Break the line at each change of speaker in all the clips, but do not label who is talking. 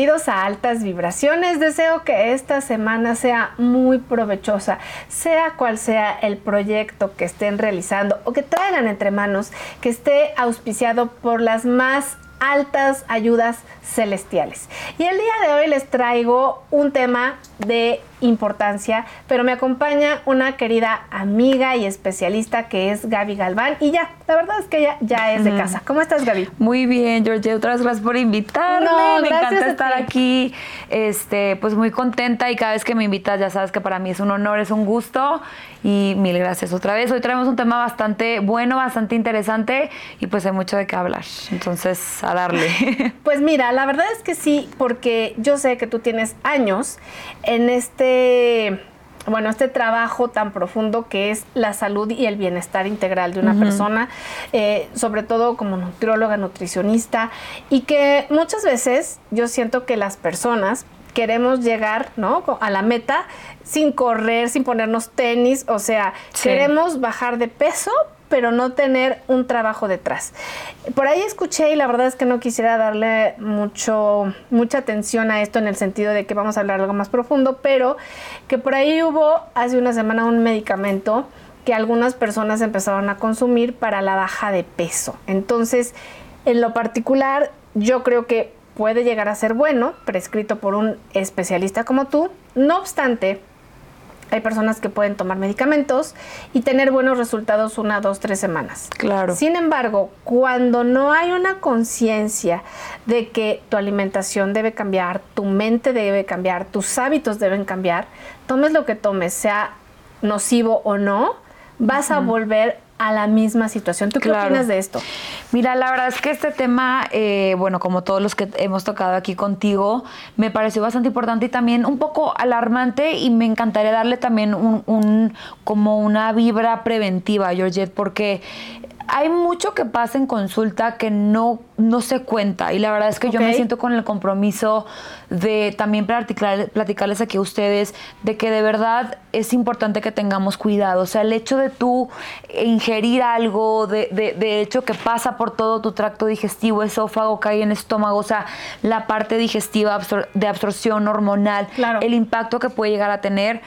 Bienvenidos a Altas Vibraciones. Deseo que esta semana sea muy provechosa, sea cual sea el proyecto que estén realizando o que traigan entre manos, que esté auspiciado por las más altas ayudas celestiales. Y el día de hoy les traigo un tema de importancia, pero me acompaña una querida amiga y especialista que es Gaby Galván. Y ya, la verdad es que ella ya es de casa. ¿Cómo estás, Gaby?
Muy bien, George. Otras gracias por invitarme. me encanta estar aquí. Este, pues muy contenta y cada vez que me invitas, ya sabes que para mí es un honor, es un gusto. Y mil gracias otra vez. Hoy traemos un tema bastante bueno, bastante interesante y pues hay mucho de qué hablar. Entonces, a darle.
Pues mira, la verdad es que sí, porque yo sé que tú tienes años en este bueno, este trabajo tan profundo que es la salud y el bienestar integral de una persona, eh, sobre todo como nutrióloga, nutricionista, y que muchas veces yo siento que las personas queremos llegar ¿no? a la meta sin correr, sin ponernos tenis, o sea, queremos bajar de peso, pero no tener un trabajo detrás. Por ahí escuché y la verdad es que no quisiera darle mucho, mucha atención a esto en el sentido de que vamos a hablar algo más profundo, pero que por ahí hubo hace una semana un medicamento que algunas personas empezaron a consumir para la baja de peso. Entonces, en lo particular, yo creo que puede llegar a ser bueno, prescrito por un especialista como tú. No obstante, hay personas que pueden tomar medicamentos y tener buenos resultados una, dos, tres semanas.
Claro.
Sin embargo, cuando no hay una conciencia de que tu alimentación debe cambiar, tu mente debe cambiar, tus hábitos deben cambiar, tomes lo que tomes, sea nocivo o no, vas a volver a la misma situación. ¿Tú qué opinas de esto?
Mira, la verdad es que este tema, eh, bueno, como todos los que hemos tocado aquí contigo, me pareció bastante importante y también un poco alarmante y me encantaría darle también un, un como una vibra preventiva, Georgette, porque hay mucho que pasa en consulta que no, no se cuenta y la verdad es que yo me siento con el compromiso de también platicar, platicarles aquí a ustedes de que de verdad es importante que tengamos cuidado. O sea, el hecho de tú ingerir algo, de, de, hecho que pasa por todo tu tracto digestivo, esófago, cae en estómago, o sea, la parte digestiva de absorción hormonal, el impacto que puede llegar a tener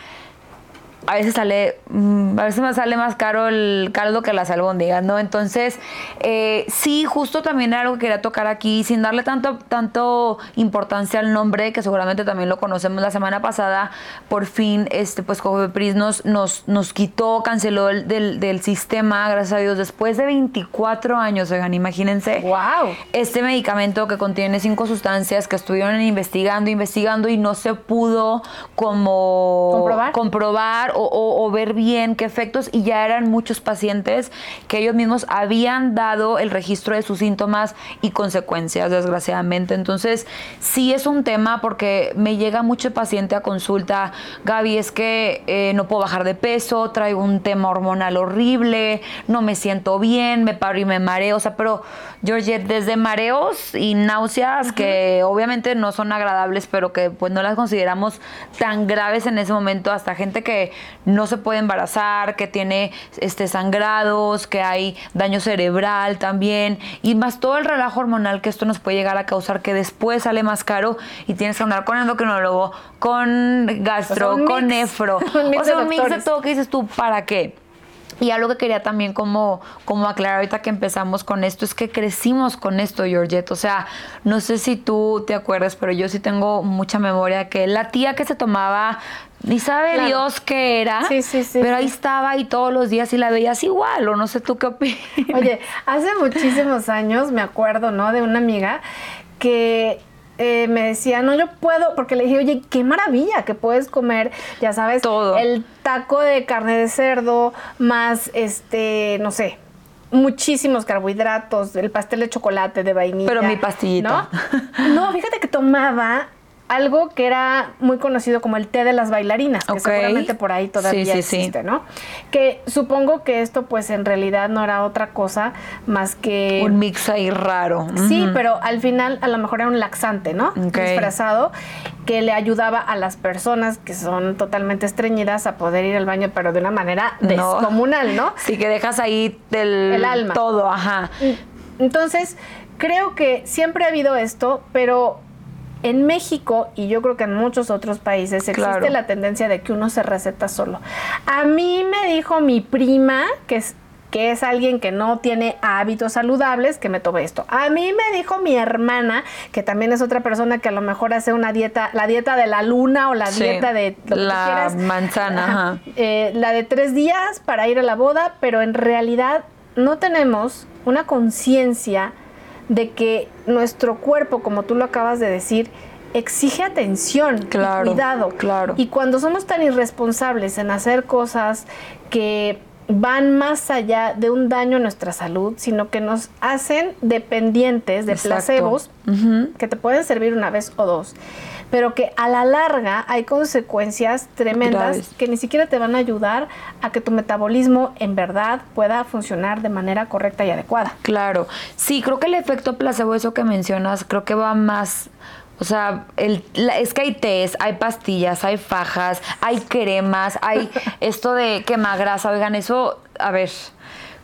a veces sale, mm, a veces me sale más caro el caldo que las albóndigas, ¿no? Entonces, eh, sí, justo también era algo que quería tocar aquí, sin darle tanto, tanto importancia al nombre, que seguramente también lo conocemos la semana pasada, por fin, este, pues Cofepris nos, nos, nos quitó, canceló el, del, del, sistema, gracias a Dios, después de 24 años, oigan, imagínense.
¡Wow!
Este medicamento que contiene cinco sustancias que estuvieron investigando, investigando y no se pudo como
comprobar,
comprobar o, ver bien qué efectos y ya eran muchos pacientes que ellos mismos habían dado el registro de sus síntomas y consecuencias, desgraciadamente. Entonces, sí es un tema porque me llega mucho paciente a consulta, Gaby, es que eh, no puedo bajar de peso, traigo un tema hormonal horrible, no me siento bien, me paro y me mareo, o sea, pero Georgette, desde mareos y náuseas que obviamente no son agradables, pero que pues no las consideramos tan graves en ese momento, hasta gente que no se puede embarazar, que tiene este sangrados, que hay daño cerebral también, y más todo el relajo hormonal que esto nos puede llegar a causar, que después sale más caro y tienes que andar con endocrinólogo, con gastro, con nefro. o sea, un mix de todo que dices tú, ¿para qué? Y algo que quería también como, como aclarar ahorita que empezamos con esto es que crecimos con esto, Georgette. O sea, no sé si tú te acuerdas, pero yo sí tengo mucha memoria que la tía que se tomaba, ni sabe Dios qué era,
sí, sí, sí,
pero ahí estaba y todos los días y la veías igual, o no sé tú qué opinas.
Oye, hace muchísimos años me acuerdo, ¿no? De una amiga que eh, me decía, no, yo puedo, porque le dije, oye, qué maravilla que puedes comer, ya sabes,
todo.
El taco de carne de cerdo, más, este, no sé, muchísimos carbohidratos, el pastel de chocolate, de vainilla.
Pero mi pastillita.
¿no? no, fíjate que tomaba algo que era muy conocido como el té de las bailarinas, que seguramente por ahí todavía existe, ¿no? Que supongo que esto pues en realidad no era otra cosa más que...
Un mix ahí raro.
Sí, pero al final a lo mejor era un laxante, ¿no? Disfrazado, que le ayudaba a las personas que son totalmente estreñidas a poder ir al baño, pero de una manera descomunal, ¿no?
Sí, que dejas ahí del...
El alma.
Todo, ajá.
Entonces, creo que siempre ha habido esto, pero en México y yo creo que en muchos otros países existe la tendencia de que uno se receta solo. A mí me dijo mi prima, que es que es alguien que no tiene hábitos saludables, que me tome esto. A mí me dijo mi hermana, que también es otra persona que a lo mejor hace una dieta, la dieta de la luna o la dieta de
la manzana,
eh, la de tres días para ir a la boda, pero en realidad no tenemos una conciencia de que nuestro cuerpo, como tú lo acabas de decir, exige atención
claro,
cuidado.
Claro.
Y cuando somos tan irresponsables en hacer cosas que van más allá de un daño a nuestra salud, sino que nos hacen dependientes de placebos que te pueden servir una vez o dos, pero que a la larga hay consecuencias tremendas que ni siquiera te van a ayudar a que tu metabolismo en verdad pueda funcionar de manera correcta y adecuada.
Claro, sí, creo que el efecto placebo, eso que mencionas, creo que va más o sea, el, es que hay tés, hay pastillas, hay fajas, hay cremas, hay esto de quemagrasa. Oigan, eso, a ver,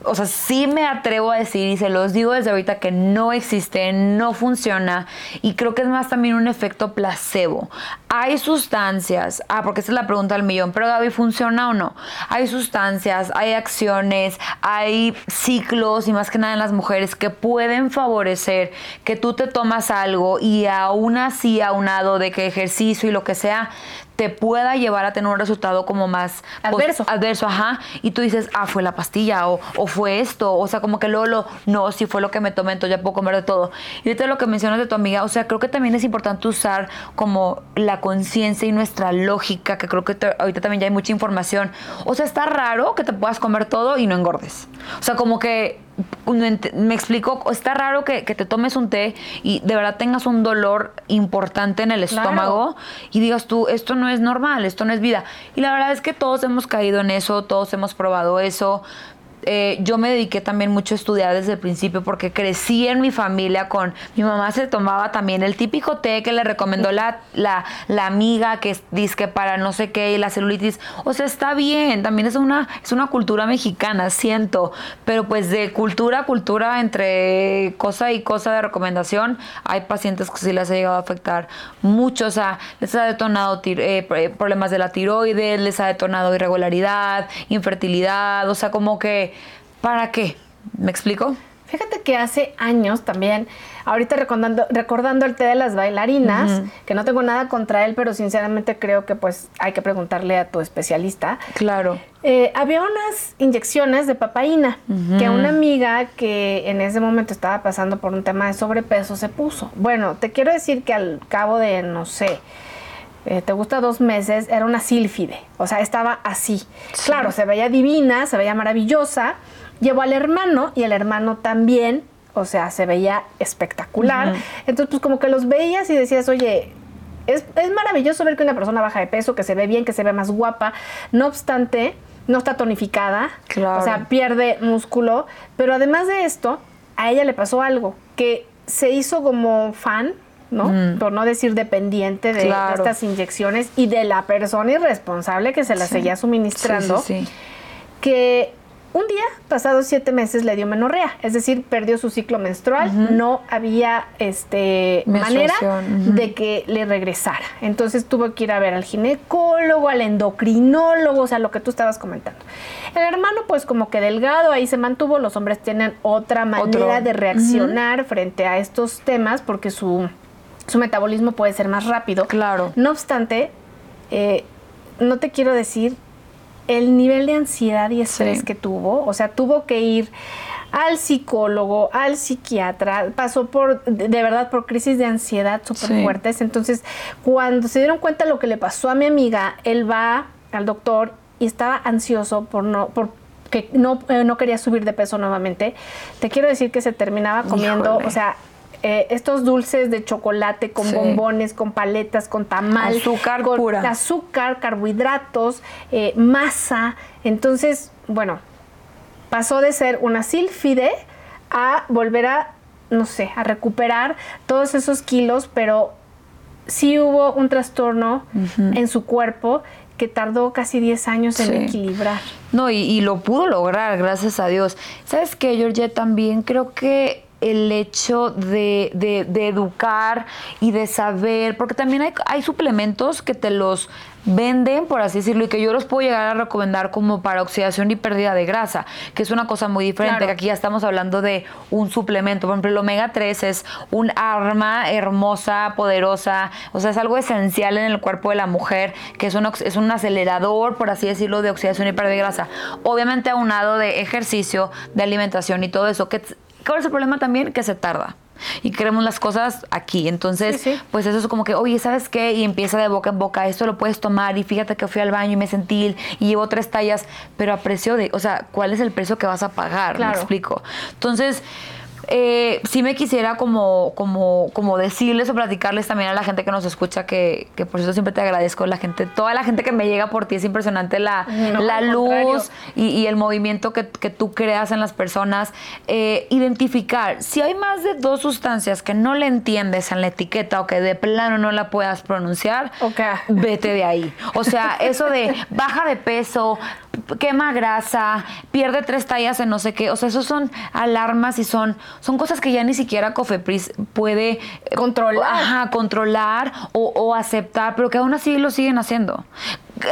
o sea, sí me atrevo a decir y se los digo desde ahorita que no existe, no funciona y creo que es más también un efecto placebo. Hay sustancias, ah, porque esa es la pregunta del millón, pero Gaby, ¿funciona o no? Hay sustancias, hay acciones, hay ciclos y más que nada en las mujeres que pueden favorecer que tú te tomas algo y aún así aunado de que ejercicio y lo que sea, te pueda llevar a tener un resultado como más
adverso.
adverso, ajá. Y tú dices, ah, fue la pastilla o, o fue esto. O sea, como que luego lo, no, si fue lo que me tomé, entonces ya puedo comer de todo. Y ahorita lo que mencionas de tu amiga, o sea, creo que también es importante usar como la conciencia y nuestra lógica, que creo que ahorita también ya hay mucha información. O sea, está raro que te puedas comer todo y no engordes. O sea, como que me explico, está raro que, te tomes un té y de verdad tengas un dolor importante en el estómago y digas tú, esto no es normal, esto no es vida. Y la verdad es que todos hemos caído en eso, todos hemos probado eso, eh, yo me dediqué también mucho a estudiar desde el principio porque crecí en mi familia con mi mamá se tomaba también el típico té que le recomendó la, la, la amiga que dice que para no sé qué y la celulitis. O sea, está bien, también es una, es una cultura mexicana, siento, pero pues de cultura a cultura, entre cosa y cosa de recomendación, hay pacientes que sí les ha llegado a afectar mucho. O sea, les ha detonado eh, problemas de la tiroides, les ha detonado irregularidad, infertilidad, o sea, como que ¿para qué? ¿Me explico?
Fíjate que hace años también, ahorita recordando, recordando el té de las bailarinas, que no tengo nada contra él, pero sinceramente creo que pues hay que preguntarle a tu especialista.
Claro.
Eh, había unas inyecciones de papaína que una amiga que en ese momento estaba pasando por un tema de sobrepeso se puso. Bueno, te quiero decir que al cabo de, no sé, eh, te gusta dos meses, era una sílfide, o sea, estaba así. Claro, se veía divina, se veía maravillosa. Llevó al hermano y el hermano también, o sea, se veía espectacular. Entonces, pues como que los veías y decías, oye, es, es, maravilloso ver que una persona baja de peso, que se ve bien, que se ve más guapa. No obstante, no está tonificada, o sea, pierde músculo. Pero además de esto, a ella le pasó algo, que se hizo como fan ¿no? Por no decir dependiente de, estas inyecciones y de la persona irresponsable que se las seguía suministrando, que un día, pasados siete meses, le dio menorrea, es decir, perdió su ciclo menstrual, no había este, manera de que le regresara. Entonces tuvo que ir a ver al ginecólogo, al endocrinólogo, o sea, lo que tú estabas comentando. El hermano, pues como que delgado, ahí se mantuvo, los hombres tienen otra manera de reaccionar frente a estos temas porque su su metabolismo puede ser más rápido.
Claro.
No obstante, eh, no te quiero decir el nivel de ansiedad y estrés que tuvo. O sea, tuvo que ir al psicólogo, al psiquiatra, pasó por, de, verdad, por crisis de ansiedad súper fuertes. Entonces, cuando se dieron cuenta de lo que le pasó a mi amiga, él va al doctor y estaba ansioso por no, por que no, eh, no quería subir de peso nuevamente. Te quiero decir que se terminaba comiendo, o sea, eh, estos dulces de chocolate con bombones, con paletas, con tamal,
azúcar
con
pura.
azúcar, carbohidratos, eh, masa. Entonces, bueno, pasó de ser una sílfide a volver a, no sé, a recuperar todos esos kilos, pero sí hubo un trastorno en su cuerpo que tardó casi 10 años en equilibrar.
No, y, y, lo pudo lograr, gracias a Dios. ¿Sabes qué, Georgia? También creo que el hecho de, de, educar y de saber, porque también hay, hay suplementos que te los venden, por así decirlo, y que yo los puedo llegar a recomendar como para oxidación y pérdida de grasa, que es una cosa muy diferente, que aquí ya estamos hablando de un suplemento. Por ejemplo, el omega 3 es un arma hermosa, poderosa, o sea, es algo esencial en el cuerpo de la mujer, que es un, es un acelerador, por así decirlo, de oxidación y pérdida de grasa. Obviamente aunado de ejercicio, de alimentación y todo eso. Que, ¿Cuál es el problema también? Que se tarda y queremos las cosas aquí. Entonces, pues eso es como que, oye, ¿sabes qué? Y empieza de boca en boca, esto lo puedes tomar y fíjate que fui al baño y me sentí y llevo tres tallas, pero a precio de, o sea, ¿cuál es el precio que vas a pagar? Me explico. Entonces, eh, sí me quisiera como, como, como decirles o platicarles también a la gente que nos escucha que, que por eso siempre te agradezco, la gente, toda la gente que me llega por ti, es impresionante la, la luz y, el movimiento que, que, tú creas en las personas. Eh, identificar, si hay más de dos sustancias que no le entiendes en la etiqueta o que de plano no la puedas pronunciar, vete de ahí. O sea, eso de baja de peso, quema grasa, pierde tres tallas en no sé qué. O sea, esos son alarmas y son, son cosas que ya ni siquiera Cofepris puede
eh, controlar,
controlar o, o aceptar, pero que aún así lo siguen haciendo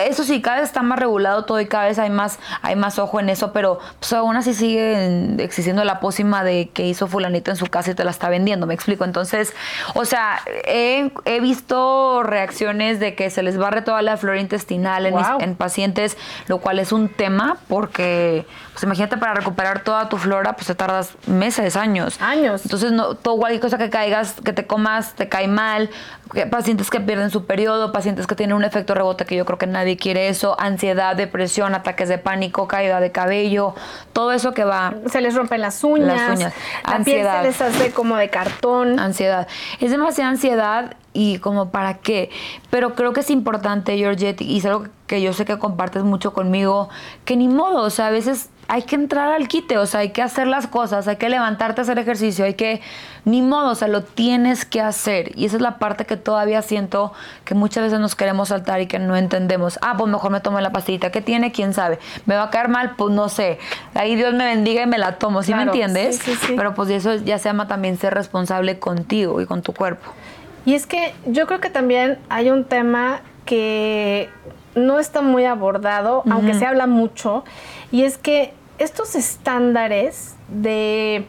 eso sí, cada vez está más regulado todo y cada vez hay más, hay más ojo en eso, pero pues aún así sigue existiendo la pócima de que hizo fulanito en su casa y te la está vendiendo, me explico. Entonces, o sea, he, visto reacciones de que se les barre toda la flora intestinal en, en pacientes, lo cual es un tema porque, pues imagínate para recuperar toda tu flora, pues te tardas meses, años.
Años.
Entonces, no, todo cualquier cosa que caigas, que te comas, te cae mal, pacientes que pierden su periodo, pacientes que tienen un efecto rebote que yo creo que nadie quiere eso, ansiedad, depresión, ataques de pánico, caída de cabello, todo eso que va.
Se les rompen las uñas, las uñas. la ansiedad. piel se les hace como de cartón.
Ansiedad. Es demasiada ansiedad y como para qué. Pero creo que es importante, Georgette, y es algo que yo sé que compartes mucho conmigo, que ni modo, o sea, a veces hay que entrar al quite, o sea, hay que hacer las cosas, hay que levantarte a hacer ejercicio, hay que, ni modo, o sea, lo tienes que hacer. Y esa es la parte que todavía siento que muchas veces nos queremos saltar y que no entendemos. Ah, pues mejor me tomo la pastillita. ¿Qué tiene? ¿Quién sabe? ¿Me va a caer mal? Pues no sé. Ahí Dios me bendiga y me la tomo, ¿sí me entiendes? Sí, sí, sí. Pero pues eso ya se llama también ser responsable contigo y con tu cuerpo.
Y es que yo creo que también hay un tema que no está muy abordado, aunque se habla mucho, y es que estos estándares de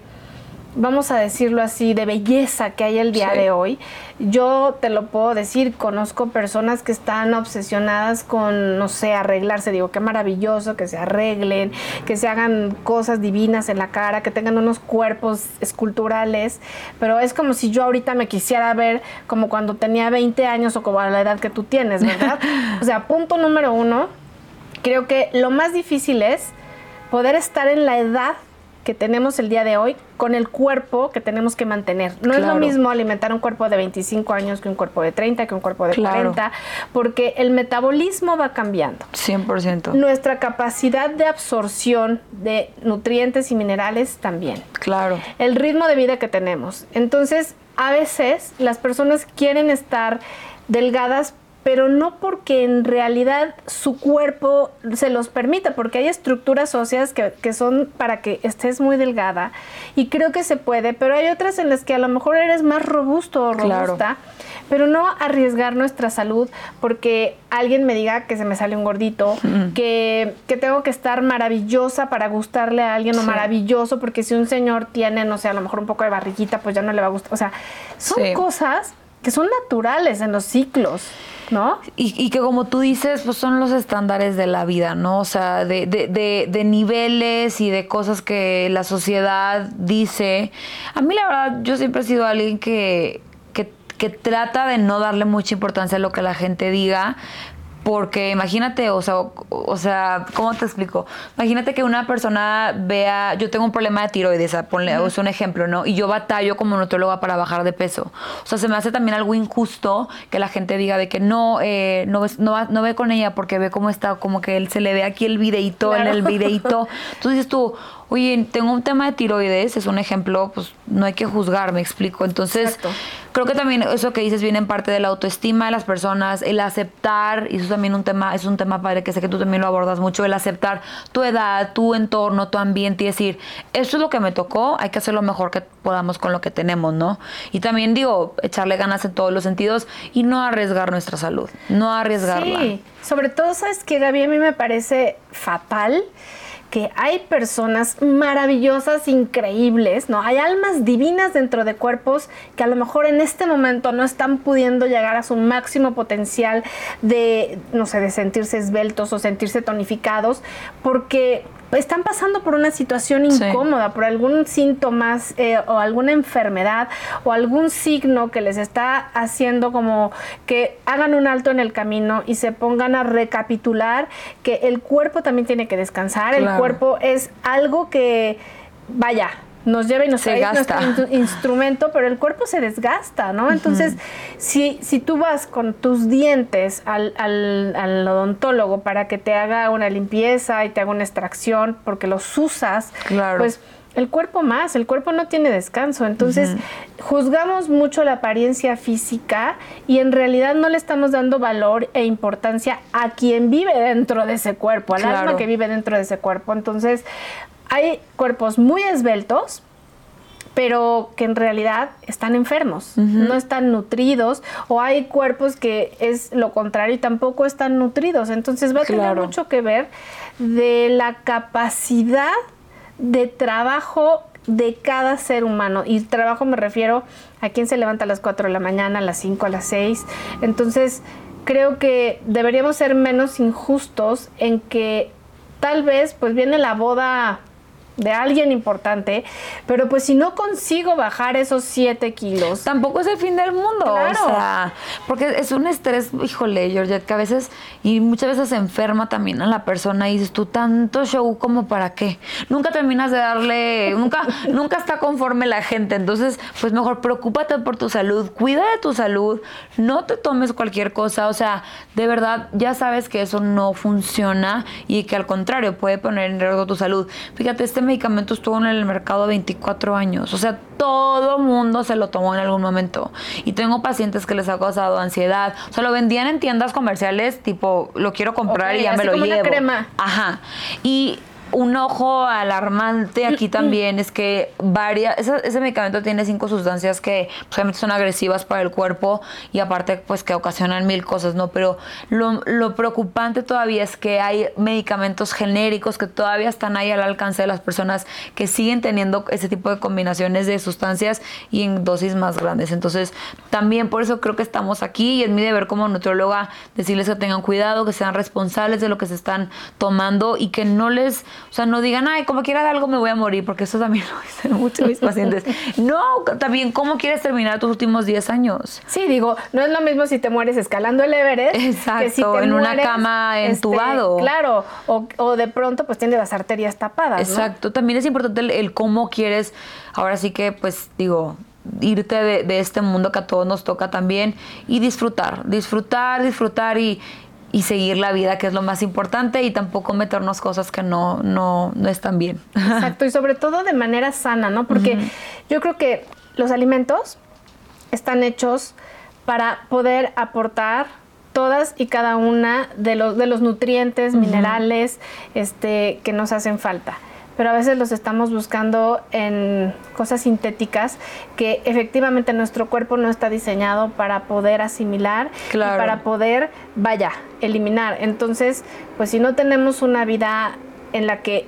vamos a decirlo así, de belleza que hay el día de hoy. Yo te lo puedo decir, conozco personas que están obsesionadas con, no sé, arreglarse. Digo, qué maravilloso que se arreglen, que se hagan cosas divinas en la cara, que tengan unos cuerpos esculturales. Pero es como si yo ahorita me quisiera ver como cuando tenía 20 años o como a la edad que tú tienes, ¿verdad? o sea, punto número uno, creo que lo más difícil es poder estar en la edad que tenemos el día de hoy con el cuerpo que tenemos que mantener. No es lo mismo alimentar un cuerpo de 25 años que un cuerpo de 30, que un cuerpo de 40, porque el metabolismo va cambiando.
100%.
Nuestra capacidad de absorción de nutrientes y minerales también.
Claro.
El ritmo de vida que tenemos. Entonces, a veces las personas quieren estar delgadas pero no porque en realidad su cuerpo se los permita, porque hay estructuras óseas que, que, son para que estés muy delgada y creo que se puede, pero hay otras en las que a lo mejor eres más robusto o robusta, pero no arriesgar nuestra salud porque alguien me diga que se me sale un gordito, que, que, tengo que estar maravillosa para gustarle a alguien o maravilloso porque si un señor tiene, no sé, a lo mejor un poco de barriguita, pues ya no le va a gustar. O sea, son cosas que son naturales en los ciclos. ¿no?
Y, que como tú dices, pues son los estándares de la vida, ¿no? O sea, de, de, de, niveles y de cosas que la sociedad dice. A mí la verdad, yo siempre he sido alguien que, que, que trata de no darle mucha importancia a lo que la gente diga, porque imagínate, o sea, o, sea, ¿cómo te explico? Imagínate que una persona vea, yo tengo un problema de tiroides, ponle, es un ejemplo, ¿no? Y yo batallo como nutrióloga para bajar de peso. O sea, se me hace también algo injusto que la gente diga de que no, eh, no, no, no, ve con ella porque ve cómo está, como que él se le ve aquí el videito, en el videito. Entonces dices tú, oye, tengo un tema de tiroides, es un ejemplo, pues no hay que juzgar, me explico. Entonces, creo que también eso que dices viene en parte de la autoestima de las personas, el aceptar, y eso también un tema, es un tema padre que sé que tú también lo abordas mucho, el aceptar tu edad, tu entorno, tu ambiente y decir, esto es lo que me tocó, hay que hacer lo mejor que podamos con lo que tenemos, ¿no? Y también digo, echarle ganas en todos los sentidos y no arriesgar nuestra salud, no arriesgarla.
Sí, sobre todo, ¿sabes que Gaby? A mí me parece fatal que hay personas maravillosas, increíbles, ¿no? Hay almas divinas dentro de cuerpos que a lo mejor en este momento no están pudiendo llegar a su máximo potencial de, no sé, de sentirse esbeltos o sentirse tonificados, porque están pasando por una situación incómoda, por algún síntoma eh, o alguna enfermedad o algún signo que les está haciendo como que hagan un alto en el camino y se pongan a recapitular que el cuerpo también tiene que descansar, el cuerpo es algo que, vaya, nos lleva y nos trae nuestro instrumento, pero el cuerpo se desgasta, ¿no? Entonces, si, si tú vas con tus dientes al, al, odontólogo para que te haga una limpieza y te haga una extracción porque los usas, pues el cuerpo más, el cuerpo no tiene descanso. Entonces, juzgamos mucho la apariencia física y en realidad no le estamos dando valor e importancia a quien vive dentro de ese cuerpo, al alma que vive dentro de ese cuerpo. Entonces, hay cuerpos muy esbeltos, pero que en realidad están enfermos, no están nutridos, o hay cuerpos que es lo contrario y tampoco están nutridos. Entonces va a tener mucho que ver de la capacidad de trabajo de cada ser humano. Y trabajo me refiero a quien se levanta a las 4 de la mañana, a las 5, a las 6. Entonces, creo que deberíamos ser menos injustos en que tal vez pues viene la boda de alguien importante, pero pues si no consigo bajar esos 7 kilos.
Tampoco es el fin del mundo. Claro. O sea, porque es un estrés, híjole, Georgette, que a veces, y muchas veces se enferma también a la persona y dices tú, tanto show como para qué. Nunca terminas de darle, nunca, nunca está conforme la gente. Entonces, pues mejor preocúpate por tu salud, cuida de tu salud, no te tomes cualquier cosa. O sea, de verdad, ya sabes que eso no funciona y que al contrario puede poner en riesgo tu salud. Fíjate, este medicamento estuvo en el mercado 24 años. O sea, todo mundo se lo tomó en algún momento. Y tengo pacientes que les ha causado ansiedad. O sea, lo vendían en tiendas comerciales, tipo, lo quiero comprar y ya me lo como llevo. Una crema. Ajá. Y un ojo alarmante aquí también es que varias, ese, medicamento tiene cinco sustancias que pues, son agresivas para el cuerpo y aparte pues que ocasionan mil cosas, ¿no? Pero lo, lo, preocupante todavía es que hay medicamentos genéricos que todavía están ahí al alcance de las personas que siguen teniendo ese tipo de combinaciones de sustancias y en dosis más grandes. Entonces también por eso creo que estamos aquí y es mi deber como nutrióloga decirles que tengan cuidado, que sean responsables de lo que se están tomando y que no les o sea, no digan, ay, como quiera de algo me voy a morir, porque eso también lo dicen muchos mis pacientes. no, también, ¿cómo quieres terminar tus últimos 10 años?
Sí, digo, no es lo mismo si te mueres escalando el Everest.
Exacto, que si te en una cama este, entubado.
claro, o, de pronto pues tienes las arterias tapadas.
Exacto, también es importante el, cómo quieres, ahora sí que pues digo, irte de, de, este mundo que a todos nos toca también y disfrutar, disfrutar, disfrutar y, y seguir la vida, que es lo más importante, y tampoco meternos cosas que no, no, no están bien.
Exacto, y sobre todo de manera sana, ¿no? Porque yo creo que los alimentos están hechos para poder aportar todas y cada una de los, de los nutrientes, minerales este, que nos hacen falta pero a veces los estamos buscando en cosas sintéticas que efectivamente nuestro cuerpo no está diseñado para poder asimilar y para poder, vaya, eliminar. Entonces, pues si no tenemos una vida en la que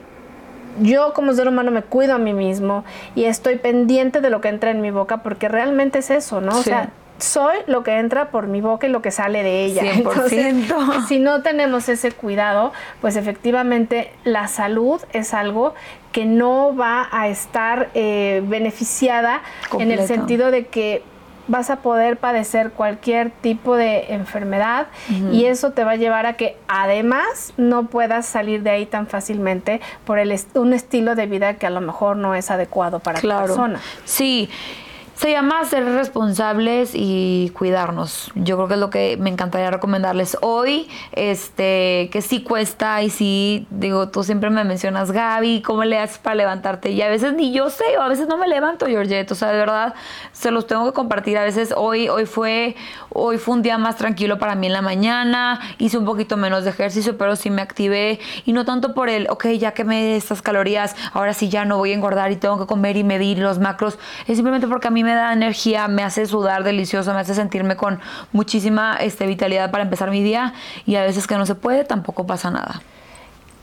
yo como ser humano me cuido a mí mismo y estoy pendiente de lo que entra en mi boca porque realmente es eso, ¿no? O sea, soy lo que entra por mi boca y lo que sale de ella. 100%. si no tenemos ese cuidado, pues efectivamente la salud es algo que no va a estar eh, beneficiada en el sentido de que vas a poder padecer cualquier tipo de enfermedad y eso te va a llevar a que además no puedas salir de ahí tan fácilmente por el un estilo de vida que a lo mejor no es adecuado para la persona.
Sí. Se llama ser responsables y cuidarnos. Yo creo que es lo que me encantaría recomendarles hoy, este, que sí cuesta y sí, digo, tú siempre me mencionas, Gaby, ¿cómo le haces para levantarte? Y a veces ni yo sé, o a veces no me levanto, Georgette, o sea, de verdad, se los tengo que compartir. A veces hoy, hoy fue, hoy fue un día más tranquilo para mí en la mañana, hice un poquito menos de ejercicio, pero sí me activé y no tanto por el, ok, ya que me estas calorías, ahora sí ya no voy a engordar y tengo que comer y medir los macros, es simplemente porque a mí me da energía, me hace sudar delicioso, me hace sentirme con muchísima este, vitalidad para empezar mi día y a veces que no se puede, tampoco pasa nada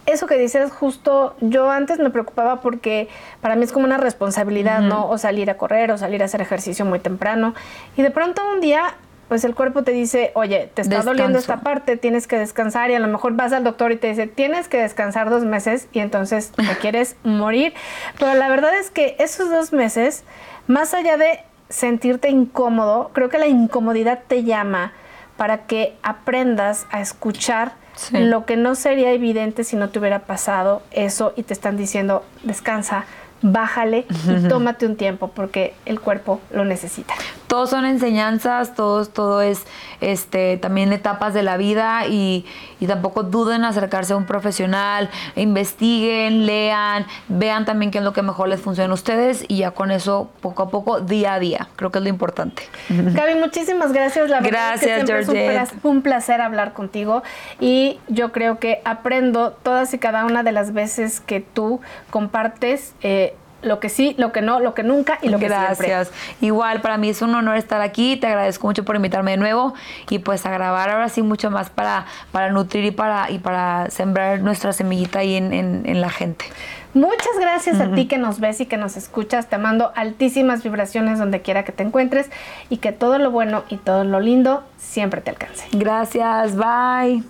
eso que dices justo, yo antes me preocupaba porque para mí es como una responsabilidad, ¿no? O salir a correr o salir a hacer ejercicio muy temprano. Y de pronto un día pues el cuerpo te dice, oye, te está doliendo esta parte, tienes que descansar y a lo mejor vas al doctor y te dice, tienes que descansar dos meses y entonces te quieres morir. Pero la verdad es que esos dos meses, más allá de sentirte incómodo, creo que la incomodidad te llama para que aprendas a escuchar lo que no sería evidente si no te hubiera pasado eso y te están diciendo, descansa, bájale y tómate un tiempo porque el cuerpo lo necesita.
Todos son enseñanzas, todos, todo es este, también etapas de la vida y, tampoco duden en acercarse a un profesional, investiguen, lean, vean también qué es lo que mejor les funciona a ustedes y ya con eso poco a poco, día a día, creo que es lo importante.
Gaby, muchísimas gracias. La
gracias, verdad es que
es un placer hablar contigo y yo creo que aprendo todas y cada una de las veces que tú compartes. Eh, lo que sí, lo que no, lo que nunca y lo que siempre. Gracias.
Igual, para mí es un honor estar aquí. Te agradezco mucho por invitarme de nuevo y pues a grabar ahora sí mucho más para, para nutrir y para, y para sembrar nuestra semillita ahí en, en, la gente.
Muchas gracias a ti que nos ves y que nos escuchas. Te mando altísimas vibraciones donde quiera que te encuentres y que todo lo bueno y todo lo lindo siempre te alcance.
Gracias, bye.